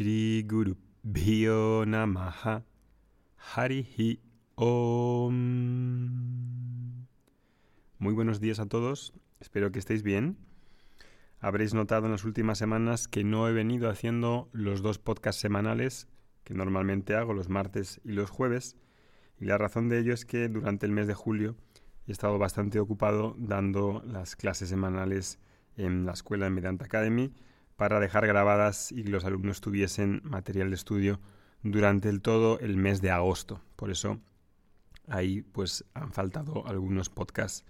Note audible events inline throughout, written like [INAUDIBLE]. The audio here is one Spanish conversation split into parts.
Shri Guru Bhyo Namaha Harihi Om. Muy buenos días a todos, espero que estéis bien. Habréis notado en las últimas semanas que no he venido haciendo los dos podcasts semanales que normalmente hago los martes y los jueves. Y la razón de ello es que durante el mes de julio he estado bastante ocupado dando las clases semanales en la escuela de Medanta Academy para dejar grabadas y que los alumnos tuviesen material de estudio durante el todo el mes de agosto. Por eso ahí pues han faltado algunos podcasts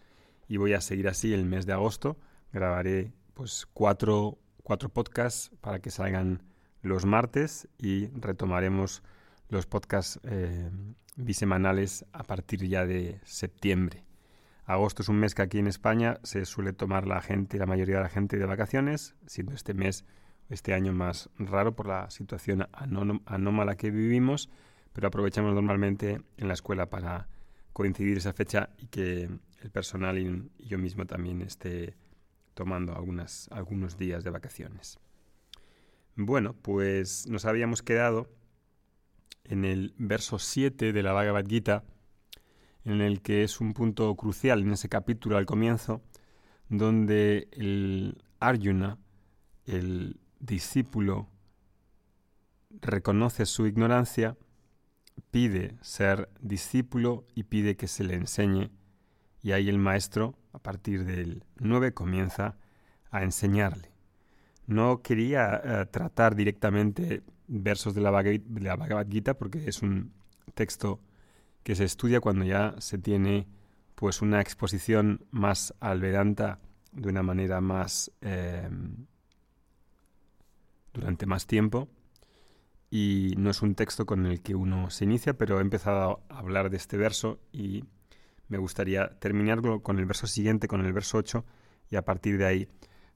y voy a seguir así el mes de agosto. Grabaré pues cuatro, cuatro podcasts para que salgan los martes y retomaremos los podcasts eh, bisemanales a partir ya de septiembre. Agosto es un mes que aquí en España se suele tomar la gente, la mayoría de la gente de vacaciones, siendo este mes, este año más raro por la situación anómala que vivimos, pero aprovechamos normalmente en la escuela para coincidir esa fecha y que el personal y, yo mismo también esté tomando algunos días de vacaciones. Bueno, pues nos habíamos quedado en el verso 7 de la Bhagavad Gita, en el que es un punto crucial en ese capítulo al comienzo, donde el Arjuna, el discípulo, reconoce su ignorancia, pide ser discípulo y pide que se le enseñe, y ahí el maestro, a partir del 9, comienza a enseñarle. No quería eh, tratar directamente versos de la Bhagavad Gita porque es un texto que se estudia cuando ya se tiene pues una exposición más al Vedanta de una manera más em, durante más tiempo y no es un texto con el que uno se inicia, pero he empezado a hablar de este verso y me gustaría terminarlo con el verso siguiente, con el verso 8, y a partir de ahí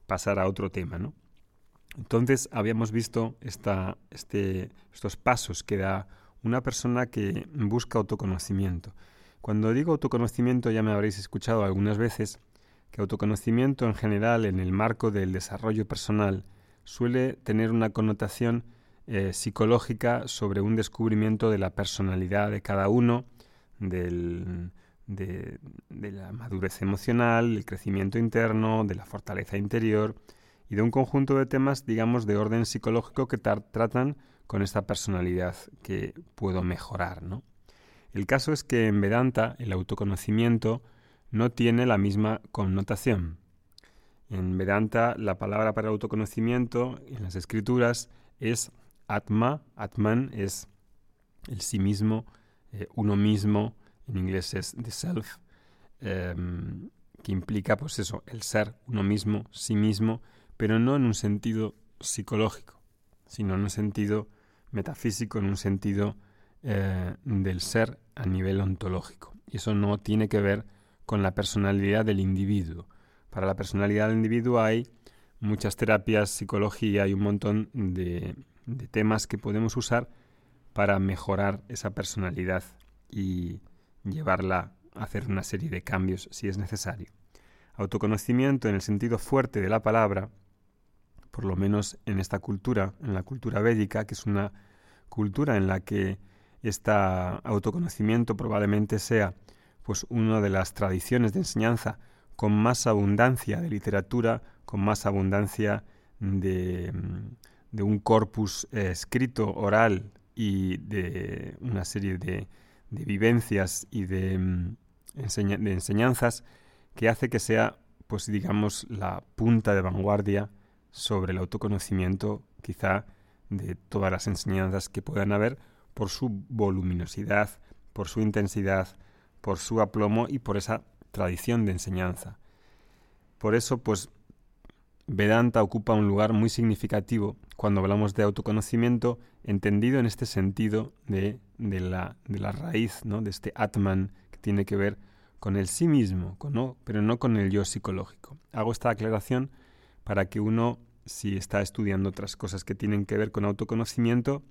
pasar a otro tema. ¿no? Entonces habíamos visto esta, este, estos pasos que da una persona que busca autoconocimiento. Cuando digo autoconocimiento ya me habréis escuchado algunas veces que autoconocimiento en general en el marco del desarrollo personal suele tener una connotación eh, psicológica sobre un descubrimiento de la personalidad de cada uno, de, de, la madurez emocional, el crecimiento interno, de la fortaleza interior y de un conjunto de temas, digamos, de orden psicológico que tratan con esta personalidad que puedo mejorar, ¿no? El caso es que en Vedanta el autoconocimiento no tiene la misma connotación. En Vedanta la palabra para autoconocimiento en las escrituras es Atma, Atman es el sí mismo, eh, uno mismo, en inglés es the self, em, que implica pues eso, el ser, uno mismo, sí mismo, pero no en un sentido psicológico, sino en un sentido metafísico en un sentido eh, del ser a nivel ontológico. Y eso no tiene que ver con la personalidad del individuo. Para la personalidad del individuo hay muchas terapias, psicología y un montón de, de temas que podemos usar para mejorar esa personalidad y llevarla a hacer una serie de cambios si es necesario. Autoconocimiento en el sentido fuerte de la palabra por lo menos en esta cultura, en la cultura védica, que es una cultura en la que este autoconocimiento probablemente sea pues una de las tradiciones de enseñanza con más abundancia de literatura, con más abundancia de, un corpus eh, escrito, oral y de una serie de, vivencias y de, mm, de enseñanzas que hace que sea, pues digamos, la punta de vanguardia sobre el autoconocimiento quizá de todas las enseñanzas que puedan haber por su voluminosidad, por su intensidad, por su aplomo y por esa tradición de enseñanza. Por eso, pues, Vedanta ocupa un lugar muy significativo cuando hablamos de autoconocimiento, entendido en este sentido de, de, la, de la, raíz, ¿no? de este Atman que tiene que ver con el sí mismo, con, pero no con el yo psicológico. Hago esta aclaración para que uno, si está estudiando otras cosas que tienen que ver con autoconocimiento,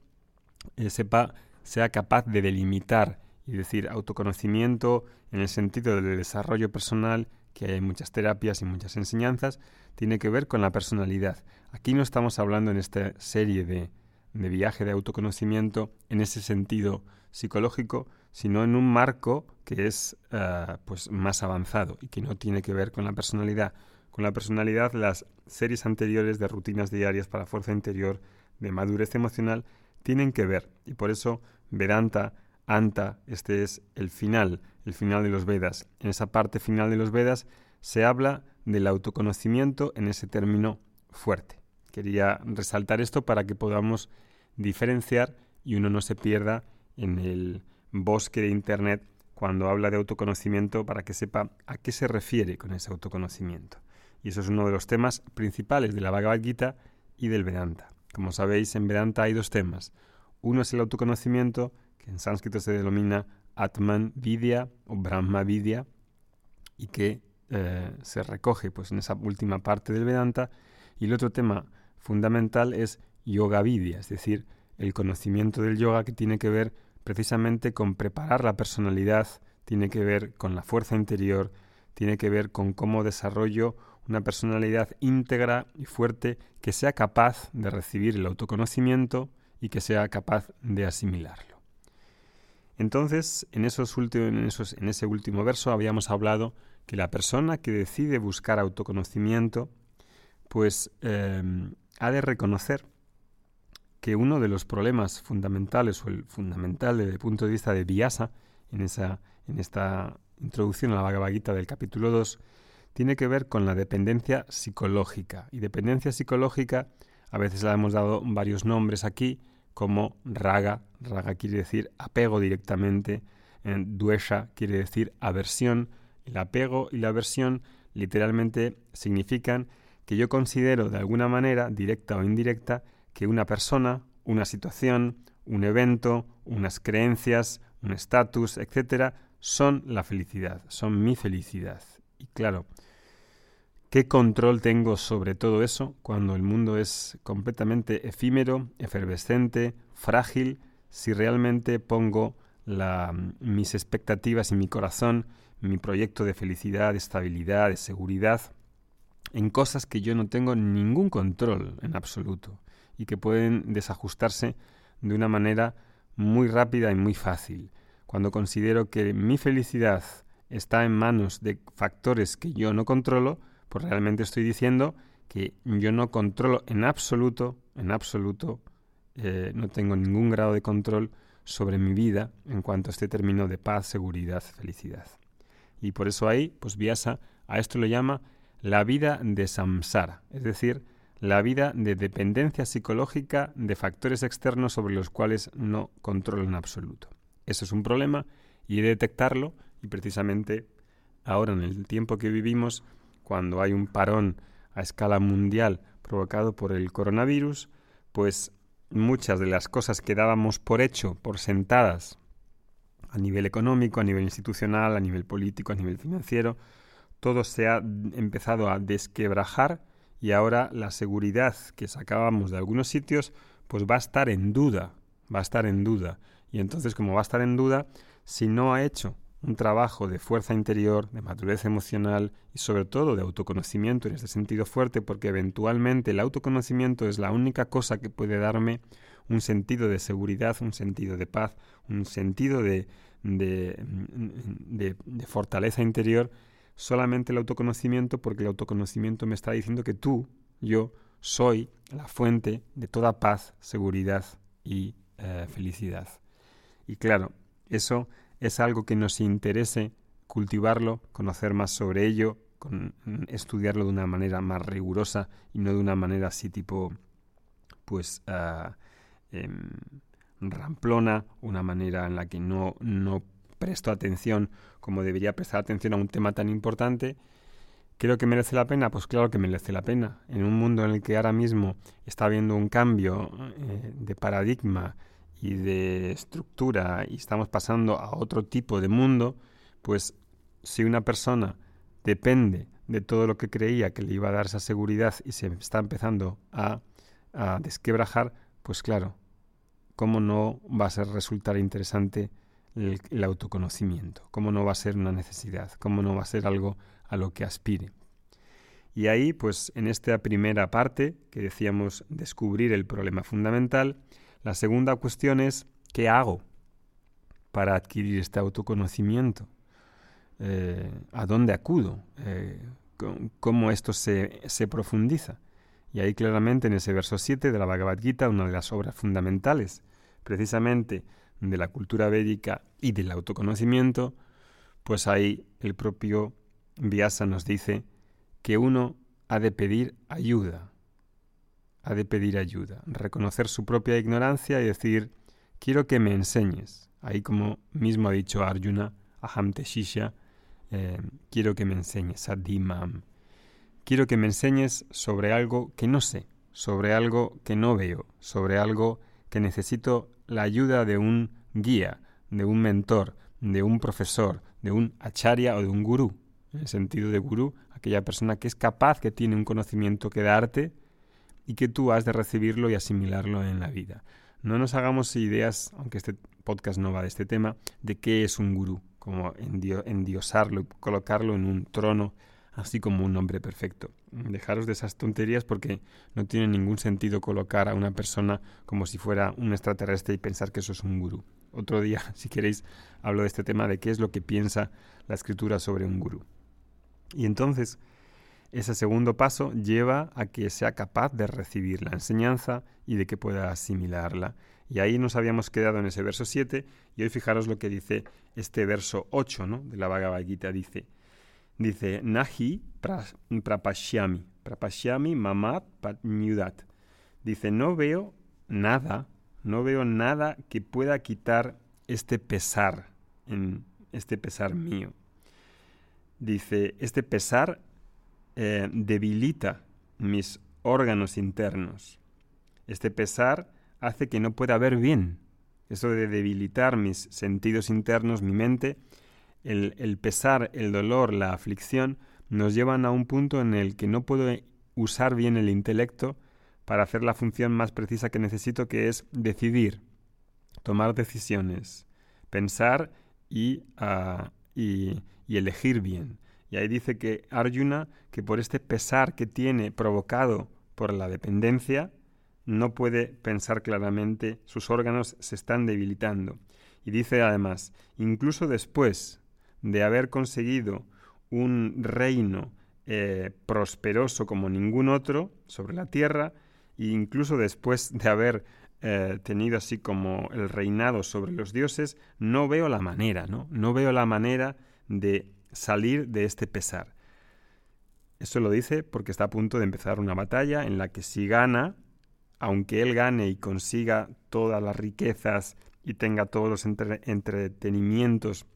eh, sepa, sea capaz de delimitar y decir autoconocimiento en el sentido del desarrollo personal, que hay muchas terapias y muchas enseñanzas, tiene que ver con la personalidad. Aquí no estamos hablando en esta serie de, viaje de autoconocimiento en ese sentido psicológico, sino en un marco que es eh, pues más avanzado y que no tiene que ver con la personalidad. Con la personalidad, las series anteriores de rutinas diarias para fuerza interior, de madurez emocional, tienen que ver. Y por eso Vedanta, Anta, este es el final, el final de los Vedas. En esa parte final de los Vedas se habla del autoconocimiento en ese término fuerte. Quería resaltar esto para que podamos diferenciar y uno no se pierda en el bosque de Internet cuando habla de autoconocimiento para que sepa a qué se refiere con ese autoconocimiento. Y eso es uno de los temas principales de la Bhagavad Gita y del Vedanta. Como sabéis, en Vedanta hay dos temas. Uno es el autoconocimiento, que en sánscrito se denomina Atman Vidya o Brahma Vidya, y que eh, se recoge pues, en esa última parte del Vedanta. Y el otro tema fundamental es Yoga Vidya, es decir, el conocimiento del yoga que tiene que ver precisamente con preparar la personalidad, tiene que ver con la fuerza interior, tiene que ver con cómo desarrollo una personalidad íntegra y fuerte que sea capaz de recibir el autoconocimiento y que sea capaz de asimilarlo. Entonces, en, esos últimos, en, ese último verso habíamos hablado que la persona que decide buscar autoconocimiento, pues eh, ha de reconocer que uno de los problemas fundamentales, o el fundamental desde el punto de vista de Vyasa, en, esa, en esta introducción a la Bhagavad Gita del capítulo 2, tiene que ver con la dependencia psicológica. Y dependencia psicológica, a veces le hemos dado varios nombres aquí, como raga, raga quiere decir apego directamente, en duesha quiere decir aversión. El apego y la aversión literalmente significan que yo considero de alguna manera, directa o indirecta, que una persona, una situación, un evento, unas creencias, un estatus, etcétera, son la felicidad, son mi felicidad. Y claro, ¿qué control tengo sobre todo eso cuando el mundo es completamente efímero, efervescente, frágil, si realmente pongo mis expectativas y mi corazón, mi proyecto de felicidad, de estabilidad, de seguridad, en cosas que yo no tengo ningún control en absoluto? y que pueden desajustarse de una manera muy rápida y muy fácil. Cuando considero que mi felicidad está en manos de factores que yo no controlo, pues realmente estoy diciendo que yo no controlo en absoluto, en absoluto, eh, no tengo ningún grado de control sobre mi vida en cuanto a este término de paz, seguridad, felicidad. Y por eso ahí, pues Vyasa a esto lo llama la vida de samsara, es decir, la vida de dependencia psicológica de factores externos sobre los cuales no controlo en absoluto. Eso es un problema y he de detectarlo y precisamente ahora en el tiempo que vivimos, cuando hay un parón a escala mundial provocado por el coronavirus, pues muchas de las cosas que dábamos por hecho, por sentadas, a nivel económico, a nivel institucional, a nivel político, a nivel financiero, todo se ha empezado a desquebrajar y ahora la seguridad que sacábamos de algunos sitios pues va a estar en duda, va a estar en duda. Y entonces como va a estar en duda, si no ha hecho un trabajo de fuerza interior, de madurez emocional y sobre todo de autoconocimiento en este sentido fuerte, porque eventualmente el autoconocimiento es la única cosa que puede darme un sentido de seguridad, un sentido de paz, un sentido de, de, de, fortaleza interior solamente el autoconocimiento porque el autoconocimiento me está diciendo que tú, yo, soy la fuente de toda paz, seguridad y eh, felicidad. Y claro, eso es algo que nos interese cultivarlo, conocer más sobre ello, con, estudiarlo de una manera más rigurosa y no de una manera así tipo, pues, ah, em, ramplona, una manera en la que no, no presto atención como debería prestar atención a un tema tan importante, ¿creo que merece la pena? Pues claro que merece la pena. En un mundo en el que ahora mismo está habiendo un cambio eh, de paradigma y de estructura y estamos pasando a otro tipo de mundo, pues si una persona depende de todo lo que creía que le iba a dar esa seguridad y se está empezando a, a desquebrajar, pues claro, ¿cómo no va a ser resultar interesante el, autoconocimiento, cómo no va a ser una necesidad, cómo no va a ser algo a lo que aspire. Y ahí, pues en esta primera parte, que decíamos descubrir el problema fundamental, La segunda cuestión es, ¿qué hago para adquirir este autoconocimiento? Eh, ¿A dónde acudo? Eh, ¿Cómo esto se, se profundiza? Y ahí claramente en ese verso 7 de la Bhagavad Gita, una de las obras fundamentales precisamente de la cultura védica y del autoconocimiento, pues ahí el propio Vyasa nos dice que uno ha de pedir ayuda, ha de pedir ayuda, reconocer su propia ignorancia y decir, quiero que me enseñes. Ahí como mismo ha dicho Arjuna, Aham Teshisha, eh, quiero que me enseñes, Adimam. Quiero que me enseñes sobre algo que no sé, sobre algo que no veo, sobre algo que necesito la ayuda de un guía, de un mentor, de un profesor, de un acharya o de un gurú. En el sentido de gurú, aquella persona que es capaz, que tiene un conocimiento que darte y que tú has de recibirlo y asimilarlo en la vida. No nos hagamos ideas, aunque este podcast no va de este tema, de qué es un gurú, como endiosarlo y colocarlo en un trono, así como un hombre perfecto. Dejaros de esas tonterías porque no tiene ningún sentido colocar a una persona como si fuera un extraterrestre y pensar que eso es un gurú. Otro día, [LAUGHS] si queréis, hablo de este tema de qué es lo que piensa la escritura sobre un gurú. Y entonces, ese segundo paso lleva a que sea capaz de recibir la enseñanza y de que pueda asimilarla. Y ahí nos habíamos quedado en ese verso 7 y hoy fijaros lo que dice este verso 8 ¿no? de la Bhagavad Gita. Dice, dice Nahi prapashyami, prapashyami mamat patnyudat. Dice, no veo nada, no veo nada que pueda quitar este pesar, en este pesar mío. Dice, este pesar eh, debilita mis órganos internos. Este pesar hace que no pueda ver bien. Eso de debilitar mis sentidos internos, mi mente, el, el pesar, el dolor, la aflicción, nos llevan a un punto en el que no puedo usar bien el intelecto para hacer la función más precisa que necesito, que es decidir, tomar decisiones, pensar y, ah, y, y elegir bien. Y ahí dice que Arjuna, que por este pesar que tiene provocado por la dependencia, no puede pensar claramente, sus órganos se están debilitando. Y dice además, incluso después de haber conseguido un reino eh, prosperoso como ningún otro sobre la tierra, e incluso después de haber eh, tenido así como el reinado sobre los dioses, no veo la manera, ¿no? No veo la manera de salir de este pesar. Eso lo dice porque está a punto de empezar una batalla en la que si gana, aunque él gane y consiga todas las riquezas y tenga todos los entretenimientos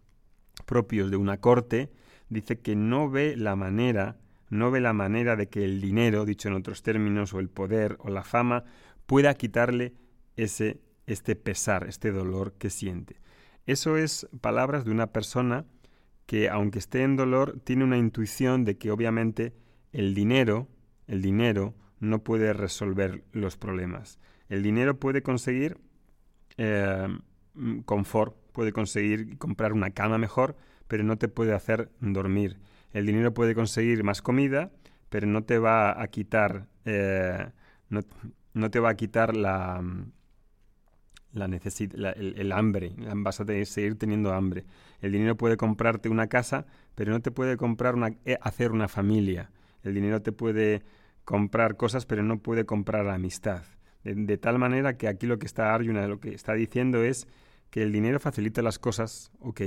propios de una corte, dice que no ve la manera, no ve la manera de que el dinero, dicho en otros términos, o el poder o la fama, pueda quitarle ese este pesar, este dolor que siente. Eso es palabras de una persona que aunque esté en dolor, tiene una intuición de que obviamente el dinero, el dinero no puede resolver los problemas. El dinero puede conseguir eh, confort, puede conseguir comprar una cama mejor, pero no te puede hacer dormir. El dinero puede conseguir más comida, pero no te va a quitar, eh, no, te va a quitar la, la el, hambre, vas a seguir teniendo hambre. El dinero puede comprarte una casa, pero no te puede comprar una, eh, hacer una familia. El dinero te puede comprar cosas, pero no puede comprar la amistad. De, tal manera que aquí lo que está Arjuna, lo que está diciendo es que el dinero facilita las cosas, ok,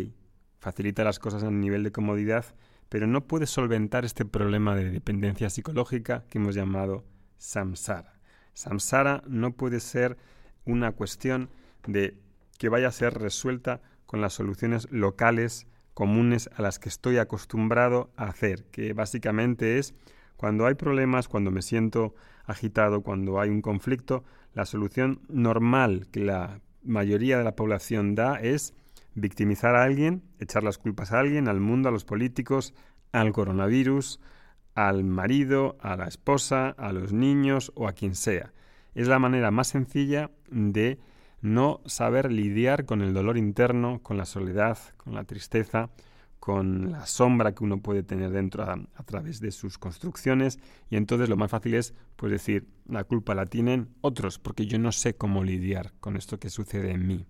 facilita las cosas a nivel de comodidad, pero no puede solventar este problema de dependencia psicológica que hemos llamado samsara. Samsara no puede ser una cuestión de que vaya a ser resuelta con las soluciones locales comunes a las que estoy acostumbrado a hacer, que básicamente es cuando hay problemas, cuando me siento agitado, cuando hay un conflicto, la solución normal que la mayoría de la población da es victimizar a alguien, echar las culpas a alguien, al mundo, a los políticos, al coronavirus, al marido, a la esposa, a los niños o a quien sea. Es la manera más sencilla de no saber lidiar con el dolor interno, con la soledad, con la tristeza, con la sombra que uno puede tener dentro a, través de sus construcciones. Y entonces lo más fácil es pues decir la culpa la tienen otros porque yo no sé cómo lidiar con esto que sucede en mí.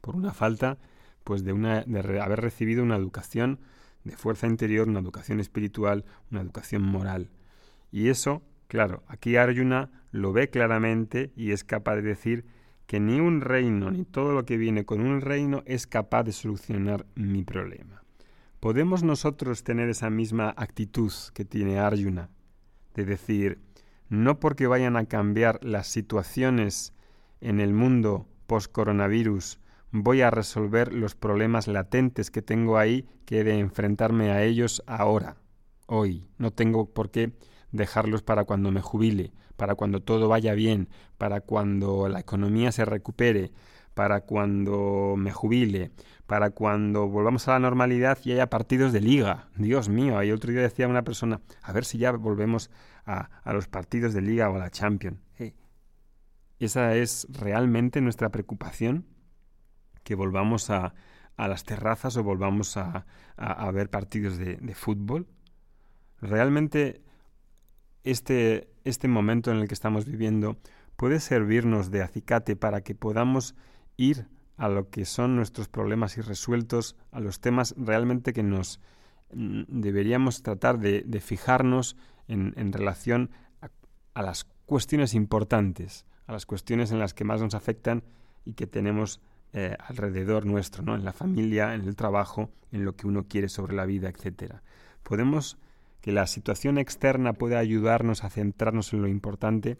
Por una falta pues de una de haber recibido una educación de fuerza interior una educación espiritual una educación moral. Y eso claro aquí Arjuna lo ve claramente y es capaz de decir que ni un reino ni todo lo que viene con un reino es capaz de solucionar mi problema ¿Podemos nosotros tener esa misma actitud que tiene Arjuna? De decir, no porque vayan a cambiar las situaciones en el mundo post-coronavirus, voy a resolver los problemas latentes que tengo ahí que he de enfrentarme a ellos ahora, hoy. No tengo por qué dejarlos para cuando me jubile, para cuando todo vaya bien, para cuando la economía se recupere, para cuando me jubile, para cuando volvamos a la normalidad y haya partidos de liga. Dios mío, ahí otro día decía una persona, a ver si ya volvemos a, los partidos de liga o a la Champions. esa es realmente nuestra preocupación, que volvamos a, las terrazas o volvamos a, a ver partidos de, de, fútbol. Realmente este, este momento en el que estamos viviendo puede servirnos de acicate para que podamos ir a lo que son nuestros problemas irresueltos, a los temas realmente que nos mm, deberíamos tratar de, fijarnos en, relación a, las cuestiones importantes, a las cuestiones en las que más nos afectan y que tenemos eh, alrededor nuestro, ¿no? en la familia, en el trabajo, en lo que uno quiere sobre la vida, etc. Podemos que la situación externa pueda ayudarnos a centrarnos en lo importante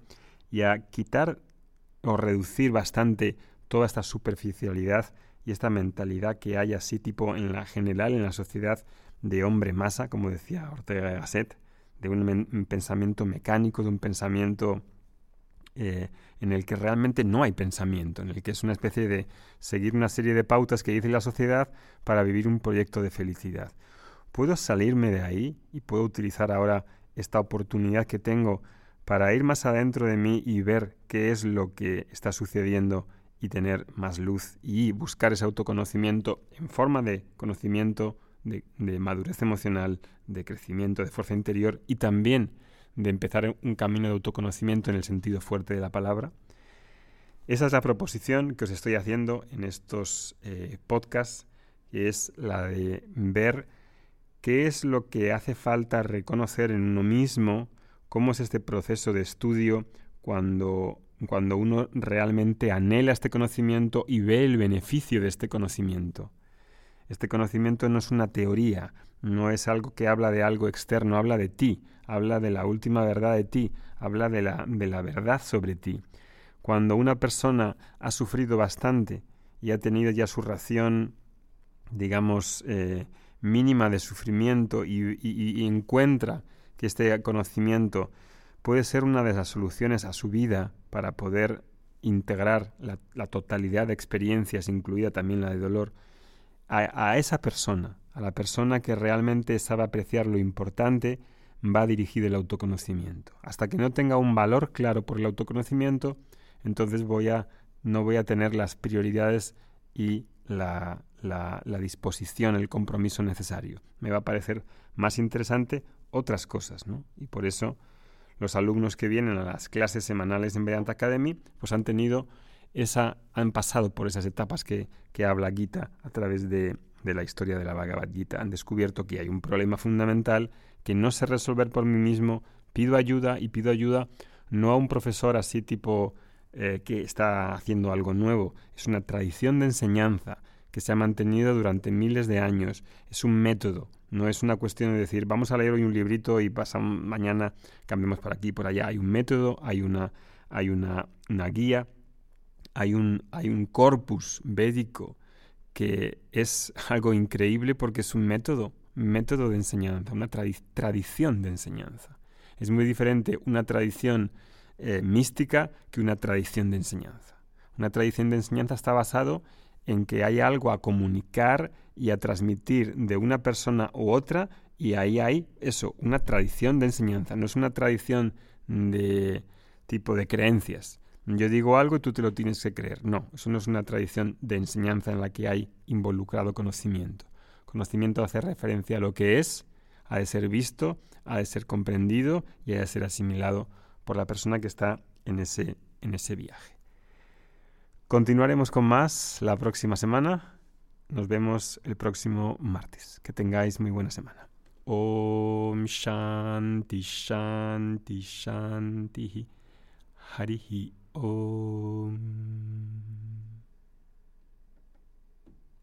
y a quitar o reducir bastante toda esta superficialidad y esta mentalidad que hay así tipo en la general en la sociedad de hombre masa, como decía Ortega y Gasset, de un, pensamiento mecánico, de un pensamiento eh, en el que realmente no hay pensamiento, en el que es una especie de seguir una serie de pautas que dice la sociedad para vivir un proyecto de felicidad. ¿Puedo salirme de ahí y puedo utilizar ahora esta oportunidad que tengo para ir más adentro de mí y ver qué es lo que está sucediendo y tener más luz y buscar ese autoconocimiento en forma de conocimiento, de, madurez emocional, de crecimiento, de fuerza interior y también de empezar un camino de autoconocimiento en el sentido fuerte de la palabra. Esa es la proposición que os estoy haciendo en estos eh, podcasts, que es la de ver qué es lo que hace falta reconocer en uno mismo, cómo es este proceso de estudio cuando cuando uno realmente anhela este conocimiento y ve el beneficio de este conocimiento. Este conocimiento no es una teoría, no es algo que habla de algo externo, habla de ti, habla de la última verdad de ti, habla de la, de la verdad sobre ti. Cuando una persona ha sufrido bastante y ha tenido ya su ración, digamos, eh, mínima de sufrimiento y encuentra que este conocimiento puede ser una de las soluciones a su vida para poder integrar la, totalidad de experiencias, incluida también la de dolor, a, esa persona, a la persona que realmente sabe apreciar lo importante, va dirigido el autoconocimiento. Hasta que no tenga un valor claro por el autoconocimiento, entonces voy a, no voy a tener las prioridades y la, la, disposición, el compromiso necesario. Me va a parecer más interesante otras cosas, ¿no? Y por eso los alumnos que vienen a las clases semanales en Vedanta Academy, pues han tenido esa, han pasado por esas etapas que, que habla Gita a través de, de la historia de la Bhagavad Gita. Han descubierto que hay un problema fundamental que no sé resolver por mí mismo, pido ayuda y pido ayuda no a un profesor así tipo eh, que está haciendo algo nuevo, es una tradición de enseñanza que se ha mantenido durante miles de años, es un método, no es una cuestión de decir, vamos a leer hoy un librito y pasa mañana cambiemos por aquí por allá. Hay un método, hay una, hay una, guía, hay un, hay un corpus védico que es [LAUGHS] algo increíble porque es un método, método de enseñanza, una tradición de enseñanza. Es muy diferente una tradición eh, mística que una tradición de enseñanza. Una tradición de enseñanza está basado en que hay algo a comunicar y a transmitir de una persona u otra y ahí hay eso, una tradición de enseñanza, no es una tradición de tipo de creencias. Yo digo algo y tú te lo tienes que creer. No, eso no es una tradición de enseñanza en la que hay involucrado conocimiento. Conocimiento hace referencia a lo que es, ha de ser visto, ha de ser comprendido y ha de ser asimilado por la persona que está en ese, en ese viaje. Continuaremos con más la próxima semana. Nos vemos el próximo martes. Que tengáis muy buena semana. Om Shanti Shanti Shanti Om